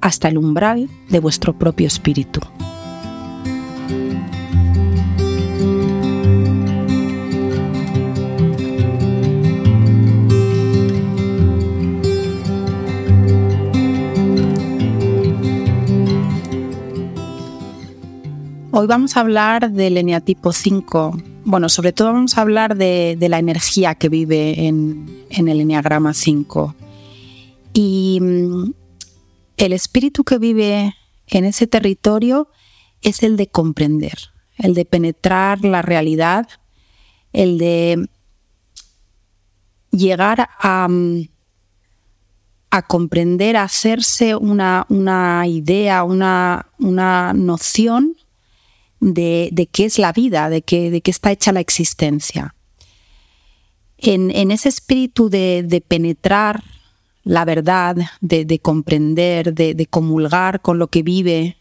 hasta el umbral de vuestro propio espíritu. Hoy vamos a hablar del eneatipo 5. Bueno, sobre todo vamos a hablar de, la energía que vive en, en el eneagrama 5. Y mm, el espíritu que vive en ese territorio es el de comprender, el de penetrar la realidad, el de llegar a, mm, comprender, a hacerse una, idea, una, una noción de, qué es la vida, de qué, de qué está hecha la existencia. En, ese espíritu de, penetrar la verdad, de, comprender, de, comulgar con lo que vive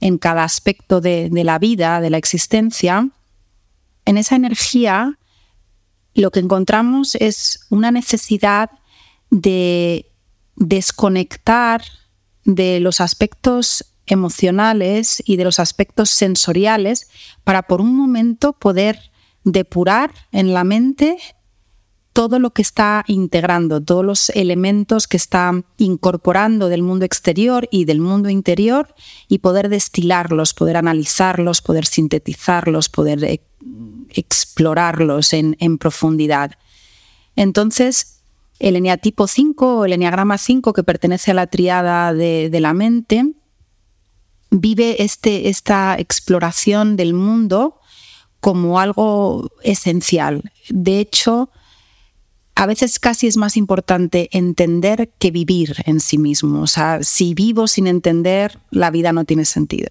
en cada aspecto de la vida, de la existencia, en esa energía lo que encontramos es una necesidad de desconectar de los aspectos emocionales y de los aspectos sensoriales para por un momento poder depurar en la mente todo lo que está integrando, todos los elementos que está incorporando del mundo exterior y del mundo interior y poder destilarlos, poder analizarlos, poder sintetizarlos, poder e-, explorarlos en, profundidad. Entonces, el eneatipo 5 o el eneagrama 5, que pertenece a la triada de la mente, vive este, esta exploración del mundo como algo esencial. De hecho, a veces casi es más importante entender que vivir en sí mismo. O sea, si vivo sin entender, la vida no tiene sentido.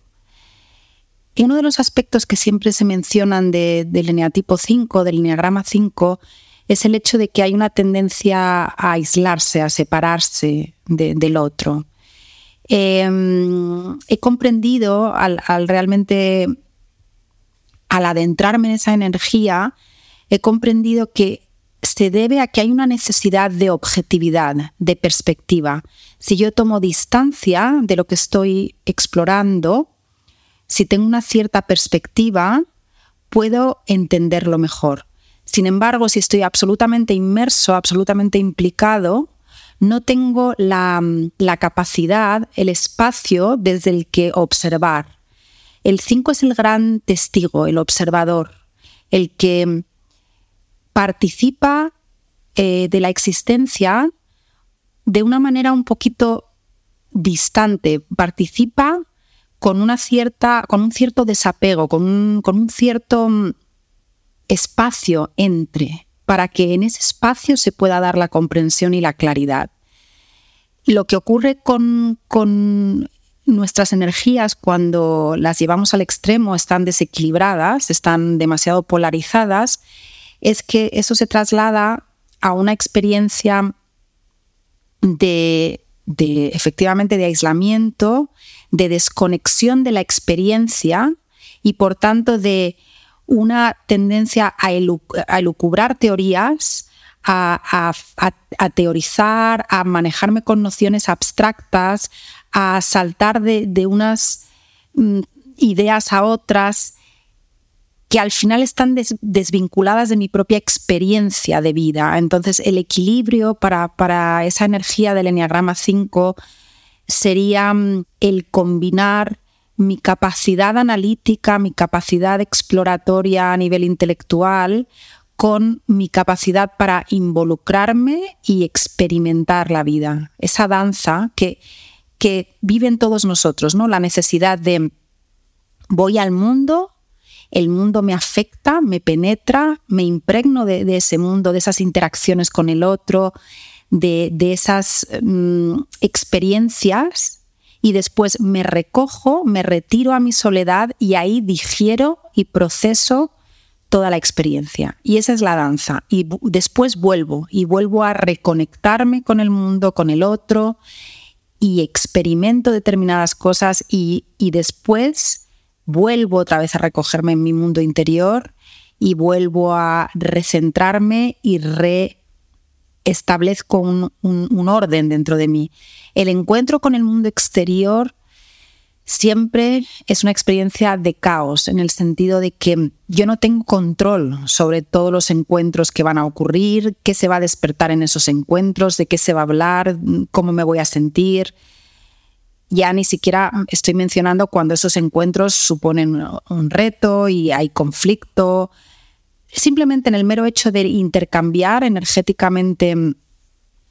Uno de los aspectos que siempre se mencionan del eneatipo 5, del eneagrama 5, es el hecho de que hay una tendencia a aislarse, a separarse del otro. Em, he comprendido al, realmente, al adentrarme en esa energía, he comprendido que se debe a que hay una necesidad de objetividad, de perspectiva. Si yo tomo distancia de lo que estoy explorando, si tengo una cierta perspectiva, puedo entenderlo mejor. Sin embargo, si estoy absolutamente inmerso, absolutamente implicado, no tengo la, capacidad, el espacio desde el que observar. El 5 es el gran testigo, el observador, el que participa eh, de la existencia de una manera un poquito distante, participa con, una cierta, con un cierto desapego, con un, con un cierto mm, espacio entre para que en ese espacio se pueda dar la comprensión y la claridad. Lo que ocurre con, nuestras energías cuando las llevamos al extremo están desequilibradas, están demasiado polarizadas, es que eso se traslada a una experiencia de, efectivamente de aislamiento, de desconexión de la experiencia y por tanto de una tendencia a, elucubrar teorías, a, teorizar, a manejarme con nociones abstractas, a saltar de, unas mm, ideas a otras que al final están desvinculadas de mi propia experiencia de vida. Entonces, el equilibrio para, para esa energía del Enneagrama 5 sería mm, el combinar mi capacidad analítica, mi capacidad exploratoria a nivel intelectual con mi capacidad para involucrarme y experimentar la vida. Esa danza que, que viven todos nosotros, ¿no? La necesidad de voy al mundo, el mundo me afecta, me penetra, me impregno de, ese mundo, de esas interacciones con el otro, de, esas mm, experiencias y después me recojo, me retiro a mi soledad y ahí digiero y proceso toda la experiencia. Y esa es la danza. Y después vuelvo y vuelvo a reconectarme con el mundo, con el otro y experimento determinadas cosas y, y después vuelvo otra vez a recogerme en mi mundo interior y vuelvo a recentrarme y reestablezco un, un, orden dentro de mí. El encuentro con el mundo exterior siempre es una experiencia de caos, en el sentido de que yo no tengo control sobre todos los encuentros que van a ocurrir, qué se va a despertar en esos encuentros, de qué se va a hablar, cómo me voy a sentir. Ya ni siquiera estoy mencionando cuando esos encuentros suponen un reto y hay conflicto. Simplemente en el mero hecho de intercambiar energéticamente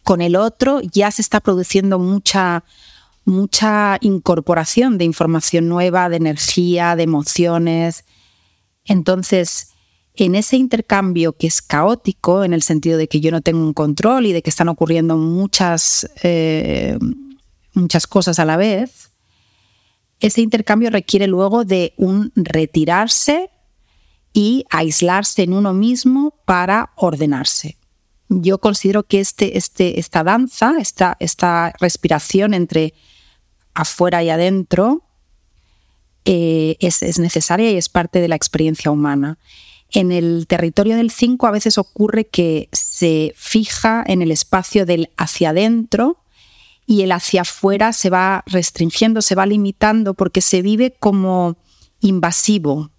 con el otro ya se está produciendo mucha mucha incorporación de información nueva, de energía, de emociones. Entonces, en ese intercambio que es caótico, en el sentido de que yo no tengo un control y de que están ocurriendo muchas, eh, muchas cosas a la vez, ese intercambio requiere luego de un retirarse y aislarse en uno mismo para ordenarse. Yo considero que este, este, esta danza, esta, esta respiración entre afuera y adentro eh, es, necesaria y es parte de la experiencia humana. En el territorio del 5 a veces ocurre que se fija en el espacio del hacia adentro y el hacia afuera se va restringiendo, se va limitando porque se vive como invasivo.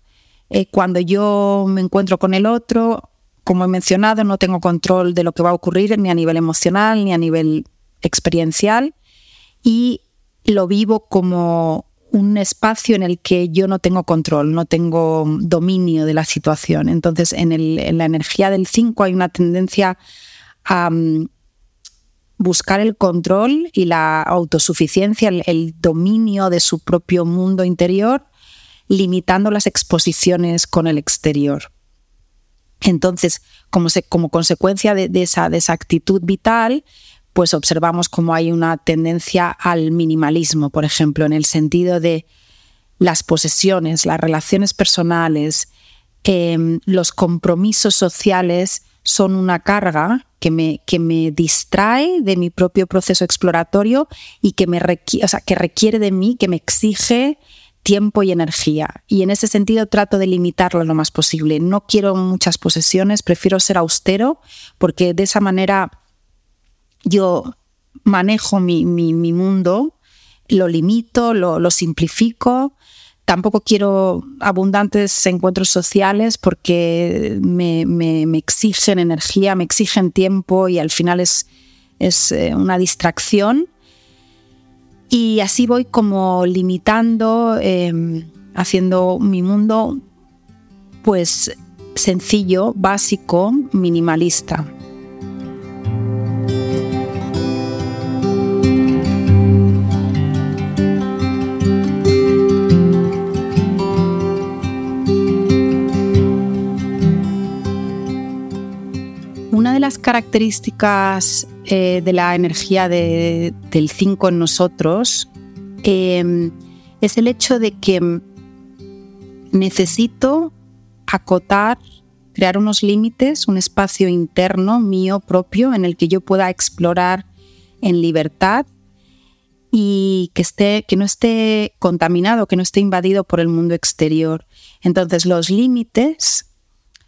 Eh, cuando yo me encuentro con el otro, como he mencionado, no tengo control de lo que va a ocurrir ni a nivel emocional ni a nivel experiencial y lo vivo como un espacio en el que yo no tengo control, no tengo dominio de la situación. Entonces, en, la energía del 5 hay una tendencia a mm, buscar el control y la autosuficiencia, el, dominio de su propio mundo interior, limitando las exposiciones con el exterior. Entonces, como, como consecuencia de, esa, de actitud vital, pues observamos como hay una tendencia al minimalismo, por ejemplo, en el sentido de las posesiones, las relaciones personales, em, los compromisos sociales son una carga que me, que me distrae de mi propio proceso exploratorio y que, me requiere, que requiere de mí, que me exige tiempo y energía. Y en ese sentido trato de limitarlo lo más posible. No quiero muchas posesiones, prefiero ser austero porque de esa manera yo manejo mi, mundo, lo limito, lo, simplifico. Tampoco quiero abundantes encuentros sociales porque me, exigen energía, me exigen tiempo y al final es, eh, una distracción. Y así voy como limitando, em, haciendo mi mundo pues sencillo, básico, minimalista. Características eh, de la energía del 5 en nosotros em, es el hecho de que necesito acotar, crear unos límites, un espacio interno mío propio en el que yo pueda explorar en libertad y que, esté, que no esté contaminado, que no esté invadido por el mundo exterior. Entonces los límites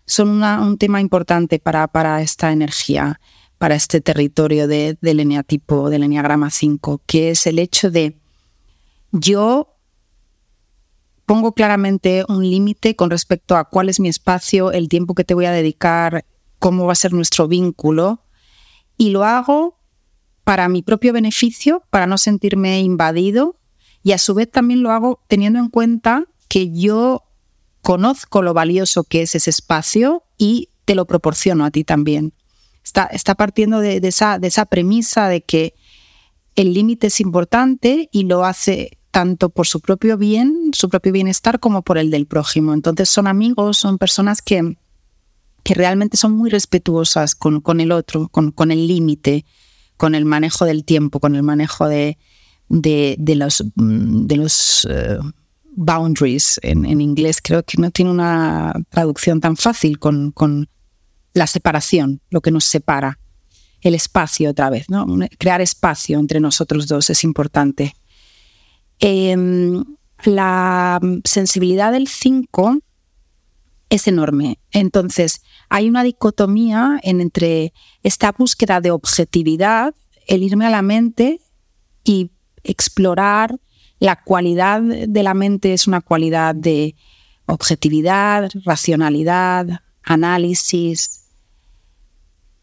son un tema importante para, para, esta energía, para este territorio de, del eneatipo, del eneagrama 5, que es el hecho de yo pongo claramente un límite con respecto a cuál es mi espacio, el tiempo que te voy a dedicar, cómo va a ser nuestro vínculo, y lo hago para mi propio beneficio, para no sentirme invadido, y a su vez también lo hago teniendo en cuenta que yo conozco lo valioso que es ese espacio y te lo proporciono a ti también. Está, está partiendo de, esa, de esa premisa de que el límite es importante y lo hace tanto por su propio bien, su propio bienestar, como por el del prójimo. Entonces son amigos, son personas que, que realmente son muy respetuosas con, con el otro, con, con el límite, con el manejo del tiempo, con el manejo de, de, los, de los eh, boundaries en, inglés. Creo que no tiene una traducción tan fácil con, la separación, lo que nos separa. El espacio otra vez, ¿no? Crear espacio entre nosotros dos es importante. Em, la sensibilidad del 5 es enorme. Entonces, hay una dicotomía entre esta búsqueda de objetividad, el irme a la mente y explorar la cualidad de la mente es una cualidad de objetividad, racionalidad, análisis,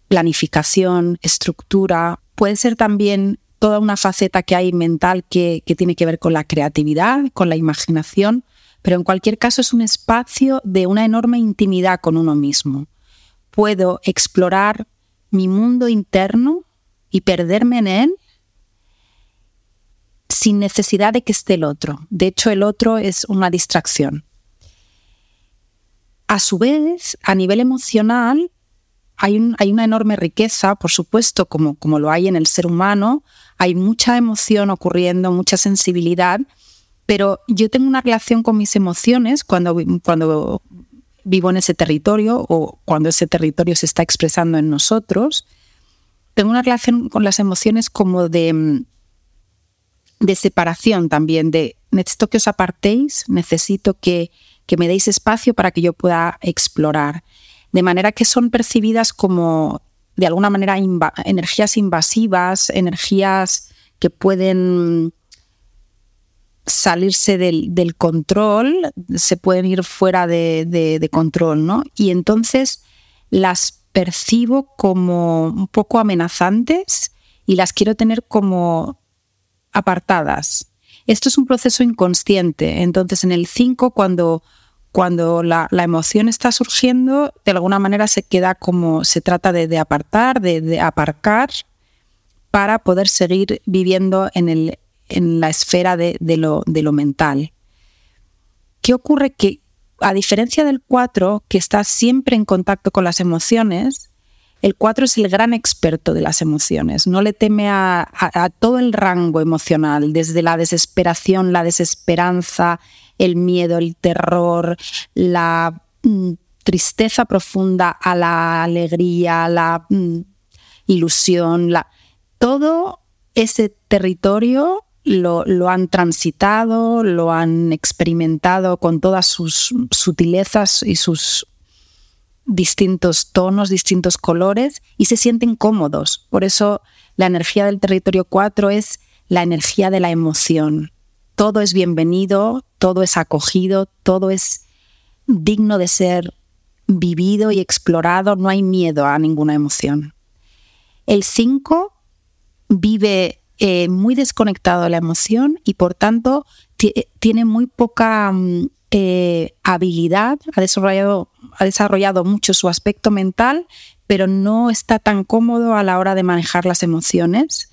planificación, estructura. Puede ser también toda una faceta que hay mental que, tiene que ver con la creatividad, con la imaginación, pero en cualquier caso es un espacio de una enorme intimidad con uno mismo. Puedo explorar mi mundo interno y perderme en él sin necesidad de que esté el otro. De hecho, el otro es una distracción. A su vez, a nivel emocional, hay, una enorme riqueza, por supuesto, como, lo hay en el ser humano, hay mucha emoción ocurriendo, mucha sensibilidad, pero yo tengo una relación con mis emociones cuando, cuando vivo en ese territorio o cuando ese territorio se está expresando en nosotros. Tengo una relación con las emociones como de, de separación también, de necesito que os apartéis, necesito que, que me deis espacio para que yo pueda explorar. De manera que son percibidas como, de alguna manera, energías invasivas, energías que pueden salirse del, control, se pueden ir fuera de, control, ¿no? Y entonces las percibo como un poco amenazantes y las quiero tener como apartadas. Esto es un proceso inconsciente. Entonces, en el 5, cuando, cuando la, emoción está surgiendo, de alguna manera se queda como, se trata de, apartar, de, de, aparcar, para poder seguir viviendo en el, en la esfera de, lo, de lo mental. ¿Qué ocurre? Que a diferencia del 4, que está siempre en contacto con las emociones, el 4 es el gran experto de las emociones, no le teme a, todo el rango emocional, desde la desesperación, la desesperanza, el miedo, el terror, la mm, tristeza profunda, a la alegría, la mm, ilusión, la, todo ese territorio lo, han transitado, lo han experimentado con todas sus sutilezas y sus distintos tonos, distintos colores y se sienten cómodos. Por eso la energía del territorio 4 es la energía de la emoción. Todo es bienvenido, todo es acogido, todo es digno de ser vivido y explorado, no hay miedo a ninguna emoción. El 5 vive eh, muy desconectado de la emoción y por tanto tiene muy poca mm, eh, habilidad, ha desarrollado, ha desarrollado mucho su aspecto mental, pero no está tan cómodo a la hora de manejar las emociones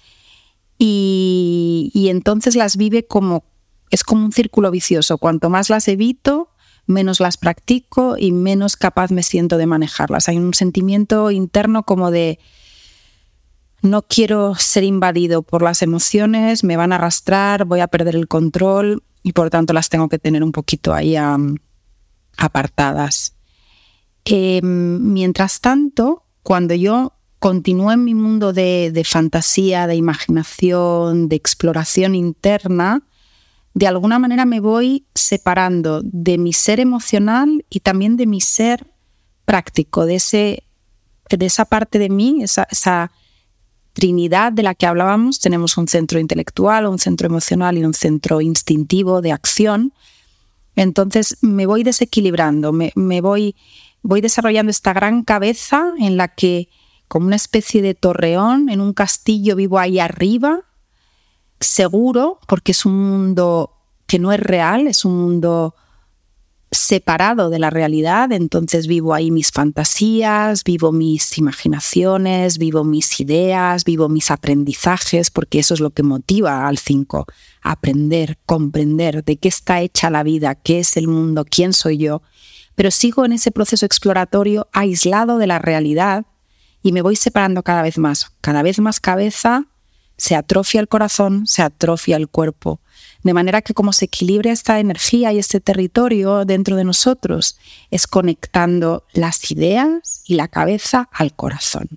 y, y entonces las vive como, es como un círculo vicioso. Cuanto más las evito, menos las practico y menos capaz me siento de manejarlas. Hay un sentimiento interno como de no quiero ser invadido por las emociones, me van a arrastrar, voy a perder el control y por tanto las tengo que tener un poquito ahí apartadas. Em, mientras tanto, cuando yo continúo en mi mundo de, fantasía, de imaginación, de exploración interna, de alguna manera me voy separando de mi ser emocional y también de mi ser práctico, de, ese, de esa parte de mí, esa Trinidad de la que hablábamos, tenemos un centro intelectual, un centro emocional y un centro instintivo de acción. Entonces me voy desequilibrando, me, voy, voy desarrollando esta gran cabeza en la que, como una especie de torreón, en un castillo vivo ahí arriba, seguro, porque es un mundo que no es real, es un mundo separado de la realidad, entonces vivo ahí mis fantasías, vivo mis imaginaciones, vivo mis ideas, vivo mis aprendizajes, porque eso es lo que motiva al 5, aprender, comprender de qué está hecha la vida, qué es el mundo, quién soy yo, pero sigo en ese proceso exploratorio aislado de la realidad y me voy separando cada vez más, cada vez más cabeza, se atrofia el corazón, se atrofia el cuerpo. De manera que como se equilibra esta energía y este territorio dentro de nosotros es conectando las ideas y la cabeza al corazón.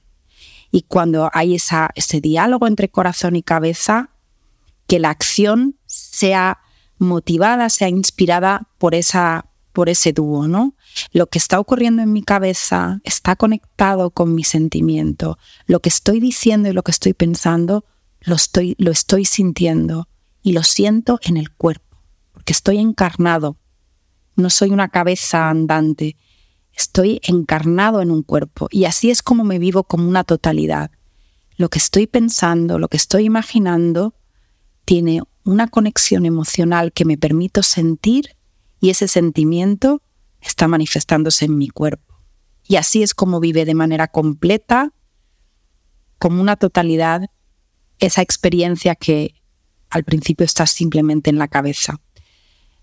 Y cuando hay esa, ese diálogo entre corazón y cabeza, que la acción sea motivada, sea inspirada por, esa, por ese dúo, ¿no? Lo que está ocurriendo en mi cabeza está conectado con mi sentimiento. Lo que estoy diciendo y lo que estoy pensando lo estoy, lo estoy sintiendo y lo siento en el cuerpo, porque estoy encarnado. No soy una cabeza andante, estoy encarnado en un cuerpo y así es como me vivo como una totalidad. Lo que estoy pensando, lo que estoy imaginando, tiene una conexión emocional que me permito sentir y ese sentimiento está manifestándose en mi cuerpo. Y así es como vive de manera completa, como una totalidad, esa experiencia que al principio está simplemente en la cabeza.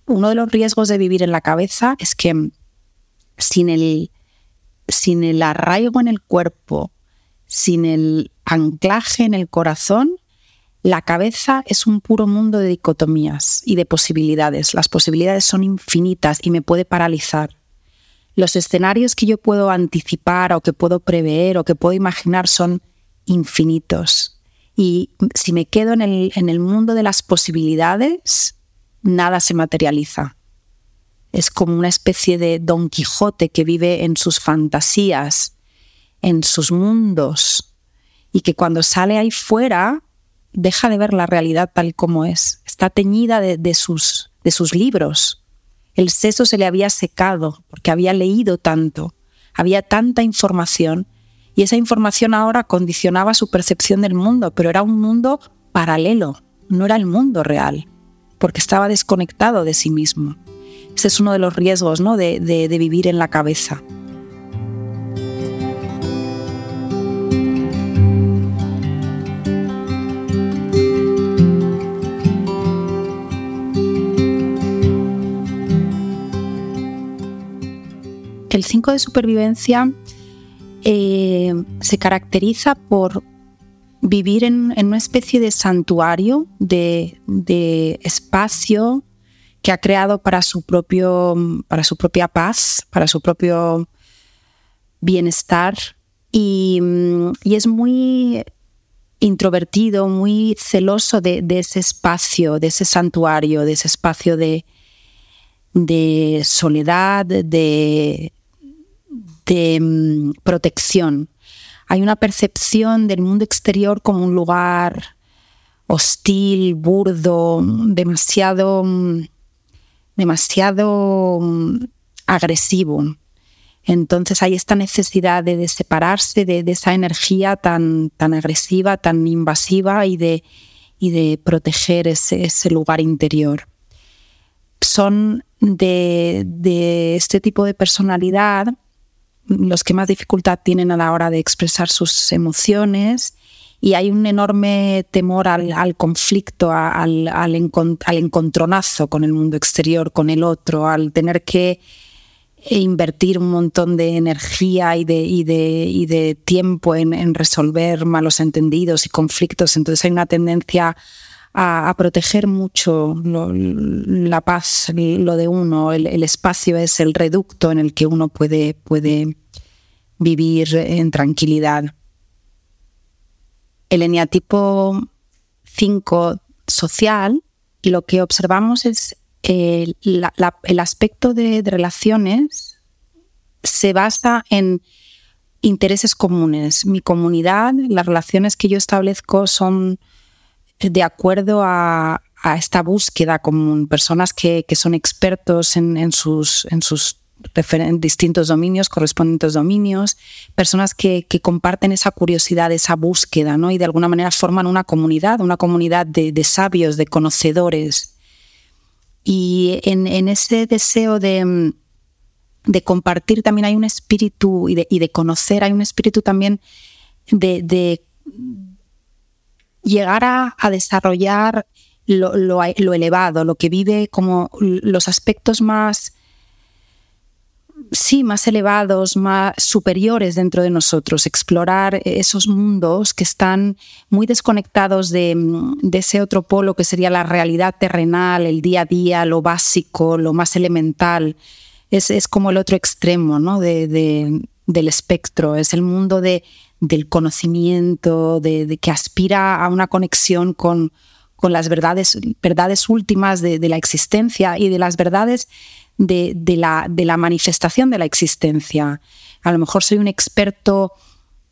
Uno de los riesgos de vivir en la cabeza es que sin el, sin el arraigo en el cuerpo, sin el anclaje en el corazón, la cabeza es un puro mundo de dicotomías y de posibilidades. Las posibilidades son infinitas y me puede paralizar. Los escenarios que yo puedo anticipar o que puedo prever o que puedo imaginar son infinitos. Y si me quedo en el, en el mundo de las posibilidades, nada se materializa. Es como una especie de Don Quijote que vive en sus fantasías, en sus mundos, y que cuando sale ahí fuera deja de ver la realidad tal como es. Está teñida de, sus, de sus libros. El seso se le había secado porque había leído tanto, había tanta información y esa información ahora condicionaba su percepción del mundo, pero era un mundo paralelo, no era el mundo real, porque estaba desconectado de sí mismo. Ese es uno de los riesgos ¿no? de, de vivir en la cabeza. El 5 de supervivencia eh, se caracteriza por vivir en, una especie de santuario, de, espacio que ha creado para su, propio, para su propia paz, para su propio bienestar. Y, es muy introvertido, muy celoso de, ese espacio, de ese santuario, de ese espacio de soledad, de, de mm, protección. Hay una percepción del mundo exterior como un lugar hostil, burdo, demasiado, mm, demasiado mm, agresivo. Entonces hay esta necesidad de, separarse de, esa energía tan, tan agresiva, tan invasiva y de, y de proteger ese, ese lugar interior. Son de, de, este tipo de personalidad los que más dificultad tienen a la hora de expresar sus emociones y hay un enorme temor al, conflicto, al, al, encontronazo con el mundo exterior, con el otro, al tener que invertir un montón de energía y de, de, tiempo en, resolver malos entendidos y conflictos. Entonces hay una tendencia a, proteger mucho la paz, lo de uno. El, espacio es el reducto en el que uno puede, puede vivir en tranquilidad. El eneatipo 5 social, lo que observamos es el, el aspecto de, relaciones se basa en intereses comunes. Mi comunidad, las relaciones que yo establezco son de acuerdo a, esta búsqueda común. Personas que, son expertos en, en, sus, en sus distintos dominios, correspondientes dominios, personas que, comparten esa curiosidad, esa búsqueda, ¿no? Y de alguna manera forman una comunidad, una comunidad de, sabios, de conocedores. Y en, ese deseo de, compartir también hay un espíritu y de, conocer, hay un espíritu también de, llegar a, desarrollar lo, elevado, lo que vive como los aspectos más sí, más elevados, más superiores dentro de nosotros, explorar esos mundos que están muy desconectados de, ese otro polo que sería la realidad terrenal, el día a día, lo básico, lo más elemental. Es, como el otro extremo ¿no? del espectro, es el mundo de, del conocimiento, de, que aspira a una conexión con, con las verdades, verdades últimas de, de la existencia y de las verdades de, la, de la manifestación de la existencia. A lo mejor soy un experto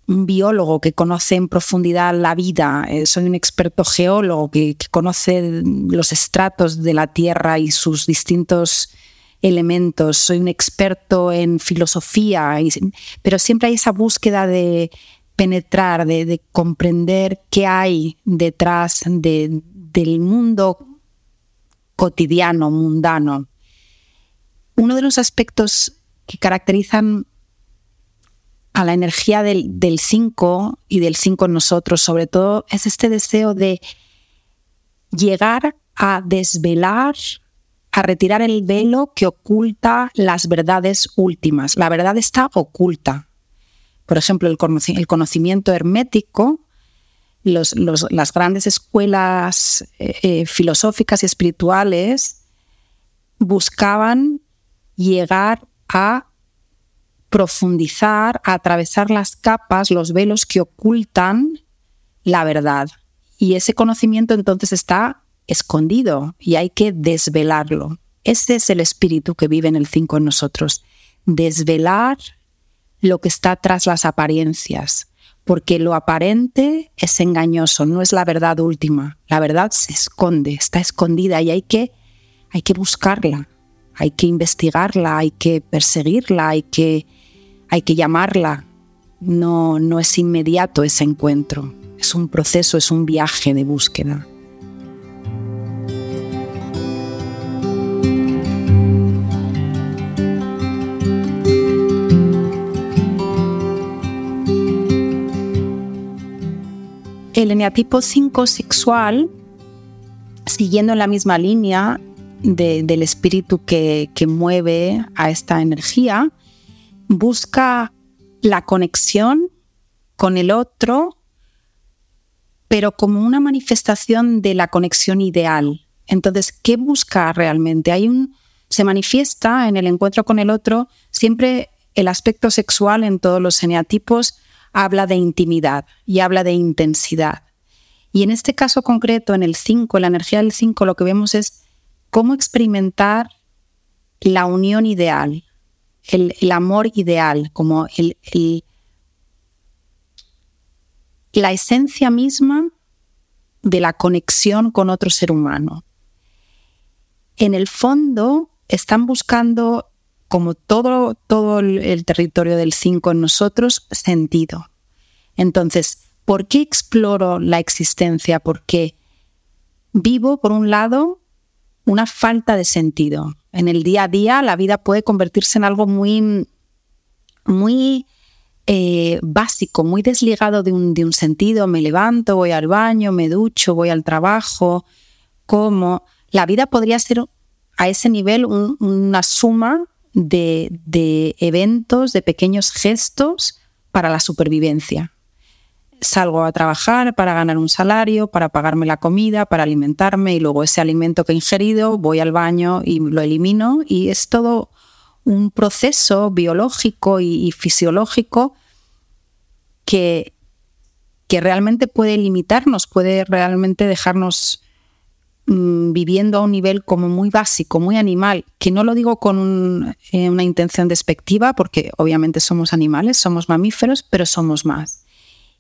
biólogo que conoce en profundidad la vida, eh, soy un experto geólogo que, conoce los estratos de la Tierra y sus distintos elementos, soy un experto en filosofía, pero siempre hay esa búsqueda de penetrar, de, comprender qué hay detrás del mundo cotidiano, mundano. Uno de los aspectos que caracterizan a la energía del 5 y del 5 en nosotros, sobre todo, es este deseo de llegar a desvelar, a retirar el velo que oculta las verdades últimas. La verdad está oculta. Por ejemplo, el, conocimiento hermético, las grandes escuelas eh, eh, filosóficas y espirituales buscaban llegar a profundizar, a atravesar las capas, los velos que ocultan la verdad. Y ese conocimiento entonces está escondido y hay que desvelarlo. Ese es el espíritu que vive en el 5 en nosotros. Desvelar lo que está tras las apariencias, porque lo aparente es engañoso, no es la verdad última. La verdad se esconde, está escondida y hay que, hay que buscarla hay que investigarla, hay que perseguirla, hay que, hay que llamarla. No, no es inmediato ese encuentro, es un proceso, es un viaje de búsqueda. El eneatipo 5 sexual, siguiendo en la misma línea, del espíritu que, mueve a esta energía, busca la conexión con el otro, pero como una manifestación de la conexión ideal. Entonces, ¿qué busca realmente? Hay un, se manifiesta en el encuentro con el otro siempre el aspecto sexual en todos los eneatipos habla de intimidad y habla de intensidad. Y en este caso concreto, en el 5, la energía del 5, lo que vemos es cómo experimentar la unión ideal, el, amor ideal, como el, la esencia misma de la conexión con otro ser humano. En el fondo están buscando, como todo, todo el territorio del 5 en nosotros, sentido. Entonces, ¿por qué exploro la existencia? Porque vivo, por un lado, una falta de sentido. En el día a día la vida puede convertirse en algo muy, muy eh, básico, muy desligado de un, de un, sentido. Me levanto, voy al baño, me ducho, voy al trabajo, como. La vida podría ser a ese nivel una suma de, eventos, de pequeños gestos para la supervivencia. Salgo a trabajar para ganar un salario, para pagarme la comida, para alimentarme y luego ese alimento que he ingerido voy al baño y lo elimino y es todo un proceso biológico y, fisiológico que, que, realmente puede limitarnos, puede realmente dejarnos mm, viviendo a un nivel como muy básico, muy animal, que no lo digo con eh, una intención despectiva, porque obviamente somos animales, somos mamíferos, pero somos más.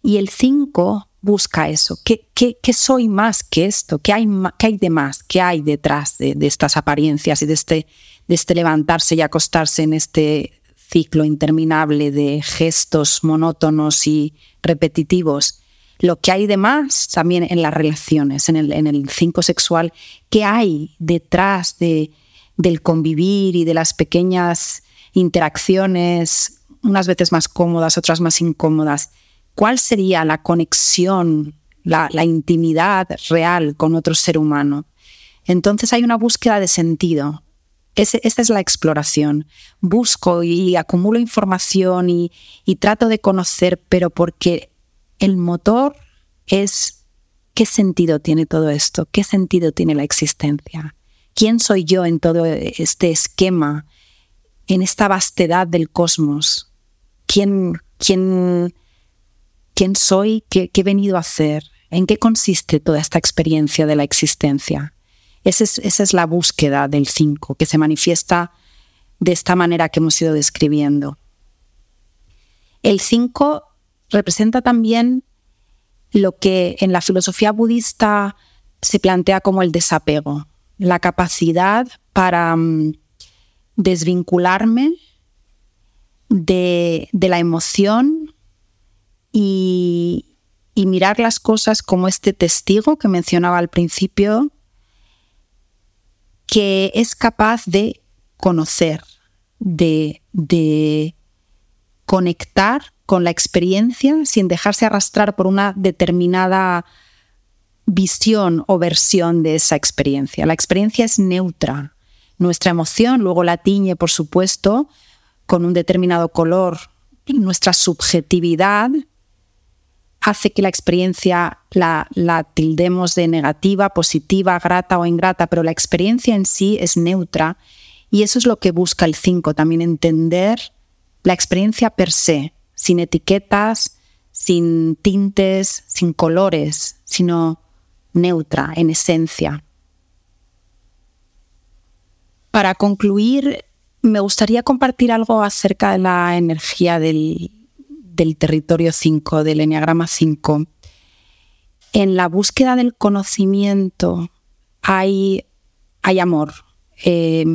Y el 5 busca eso. ¿Qué, soy más que esto? ¿Qué hay, hay de más? ¿Qué hay detrás de, estas apariencias y este, de este levantarse y acostarse en este ciclo interminable de gestos monótonos y repetitivos? Lo que hay de más también en las relaciones, en el, en 5 sexual, ¿qué hay detrás de, del convivir y de las pequeñas interacciones, unas veces más cómodas, otras más incómodas? ¿Cuál sería la conexión, la, intimidad real con otro ser humano? Entonces hay una búsqueda de sentido. esa es la exploración. Busco y acumulo información y, y trato de conocer, pero porque el motor es qué sentido tiene todo esto, qué sentido tiene la existencia, quién soy yo en todo este esquema, en esta vastedad del cosmos, quién, quién, quién soy, qué, he venido a hacer, en qué consiste toda esta experiencia de la existencia. Esa es, esa es la búsqueda del 5, que se manifiesta de esta manera que hemos ido describiendo. El 5 representa también lo que en la filosofía budista se plantea como el desapego, la capacidad para mm, desvincularme de, la emoción y, mirar las cosas como este testigo que mencionaba al principio, que es capaz de conocer, de, de conectar con la experiencia sin dejarse arrastrar por una determinada visión o versión de esa experiencia. La experiencia es neutra. Nuestra emoción luego la tiñe, por supuesto, con un determinado color. Nuestra subjetividad hace que la experiencia la, la, tildemos de negativa, positiva, grata o ingrata, pero la experiencia en sí es neutra y eso es lo que busca el 5, también entender la experiencia per se, sin etiquetas, sin tintes, sin colores, sino neutra en esencia. Para concluir, me gustaría compartir algo acerca de la energía del, territorio 5, del Enneagrama 5. En la búsqueda del conocimiento hay, hay amor. Eh,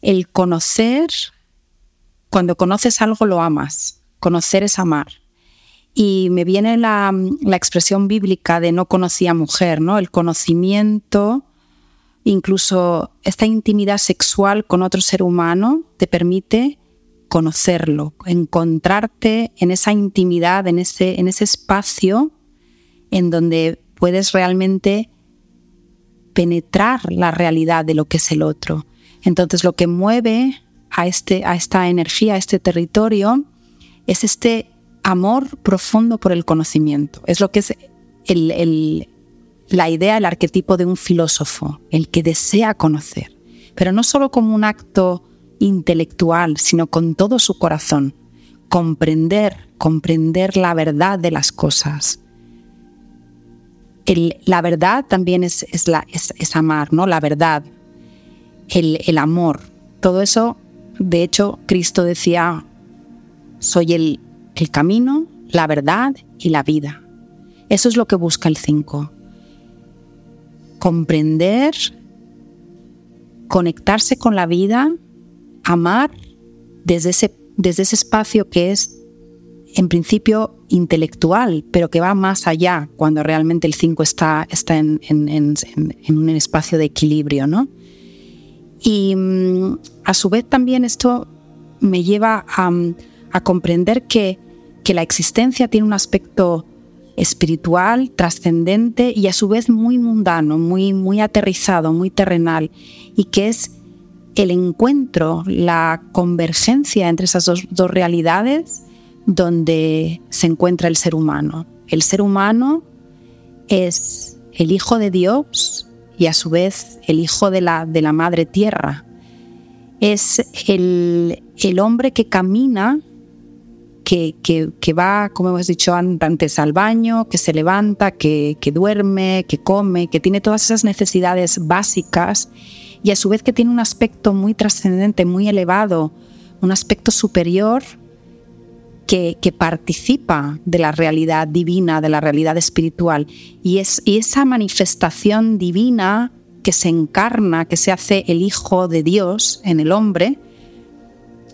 el conocer, cuando conoces algo lo amas conocer es amar. Y me viene la, expresión bíblica de no conocía mujer, ¿no? El conocimiento, incluso esta intimidad sexual con otro ser humano, te permite conocerlo, encontrarte en esa intimidad, en ese, en ese espacio en donde puedes realmente penetrar la realidad de lo que es el otro. Entonces lo que mueve a, este, a esta energía, a este territorio, es este amor profundo por el conocimiento. Es lo que es la idea, el arquetipo de un filósofo, el que desea conocer, pero no solo como un acto intelectual, sino con todo su corazón. Comprender, comprender la verdad de las cosas. la verdad también es, la, es, amar, ¿no? La verdad, el, el amor. Todo eso, de hecho, Cristo decía soy el, camino, la verdad y la vida. Eso es lo que busca el 5. Comprender, conectarse con la vida, amar desde ese, desde ese espacio que es en principio intelectual, pero que va más allá cuando realmente el 5 está, está en, un espacio de equilibrio. ¿no? Y mm, a su vez también esto me lleva a, a comprender que, la existencia tiene un aspecto espiritual, trascendente y a su vez muy mundano, muy, muy aterrizado, muy terrenal, y que es el encuentro, la convergencia entre esas dos, dos, realidades donde se encuentra el ser humano. El ser humano es el hijo de Dios y a su vez el hijo de la, de la madre tierra. Es el, el hombre que camina que, va, como hemos dicho antes, al baño, que se levanta, que, duerme, que come, que tiene todas esas necesidades básicas y a su vez que tiene un aspecto muy trascendente, muy elevado, un aspecto superior que, participa de la realidad divina, de la realidad espiritual. Y, es, y esa manifestación divina que se encarna, que se hace el Hijo de Dios en el hombre,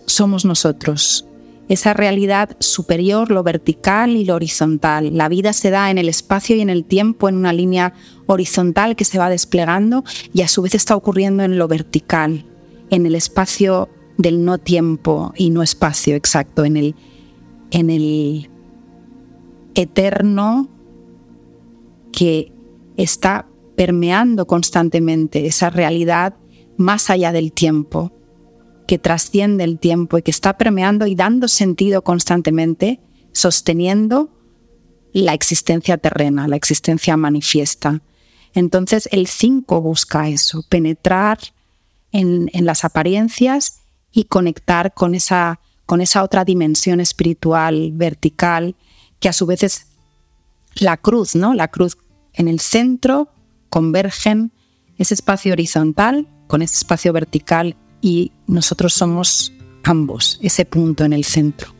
somos nosotros esa realidad superior, lo vertical y lo horizontal. La vida se da en el espacio y en el tiempo en una línea horizontal que se va desplegando y a su vez está ocurriendo en lo vertical, en el espacio del no tiempo y no espacio exacto, en el, en el eterno que está permeando constantemente esa realidad más allá del tiempo, que trasciende el tiempo y que está permeando y dando sentido constantemente, sosteniendo la existencia terrena, la existencia manifiesta. Entonces el 5 busca eso, penetrar en, las apariencias y conectar con esa, con esa otra dimensión espiritual vertical que a su vez es la cruz, ¿no? La cruz en el centro convergen ese espacio horizontal con ese espacio vertical y nosotros somos ambos, ese punto en el centro.